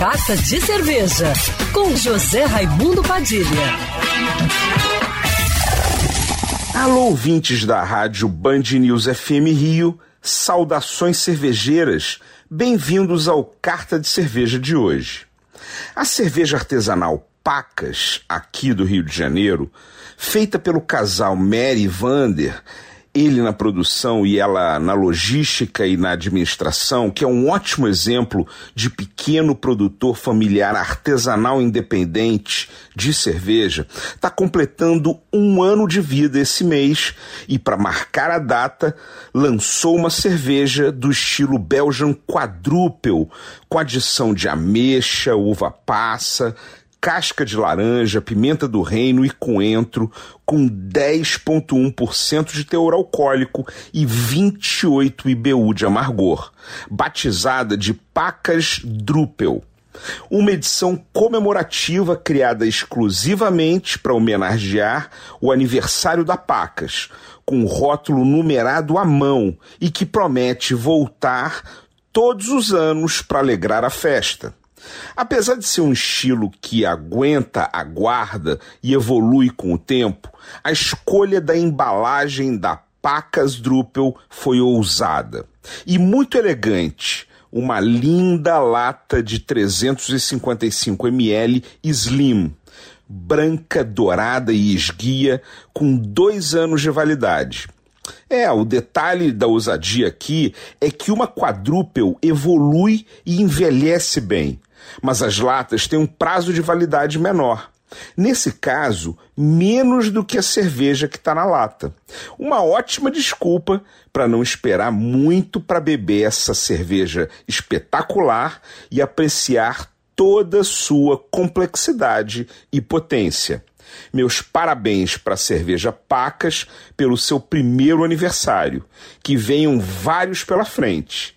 Carta de Cerveja, com José Raimundo Padilha. Alô, ouvintes da rádio Band News FM Rio, saudações cervejeiras, bem-vindos ao Carta de Cerveja de hoje. A cerveja artesanal Pacas, aqui do Rio de Janeiro, feita pelo casal Mary Vander, ele na produção e ela na logística e na administração, que é um ótimo exemplo de pequeno produtor familiar artesanal independente de cerveja, está completando um ano de vida esse mês e, para marcar a data, lançou uma cerveja do estilo Belgian Quadruple, com adição de ameixa, uva passa, casca de laranja, pimenta do reino e coentro, com 10,1% de teor alcoólico e 28 IBU de amargor, batizada de Pacas Drupel. Uma edição comemorativa criada exclusivamente para homenagear o aniversário da Pacas, com rótulo numerado à mão e que promete voltar todos os anos para alegrar a festa. Apesar de ser um estilo que aguenta, aguarda e evolui com o tempo, a escolha da embalagem da Pacas Drupel foi ousada e muito elegante. Uma linda lata de 355 ml Slim, branca, dourada e esguia, com dois anos de validade. É, o detalhe da ousadia aqui é que uma quadrúpel evolui e envelhece bem mas as latas têm um prazo de validade menor. Nesse caso, menos do que a cerveja que está na lata. Uma ótima desculpa para não esperar muito para beber essa cerveja espetacular e apreciar toda sua complexidade e potência. Meus parabéns para a cerveja Pacas pelo seu primeiro aniversário. Que venham vários pela frente.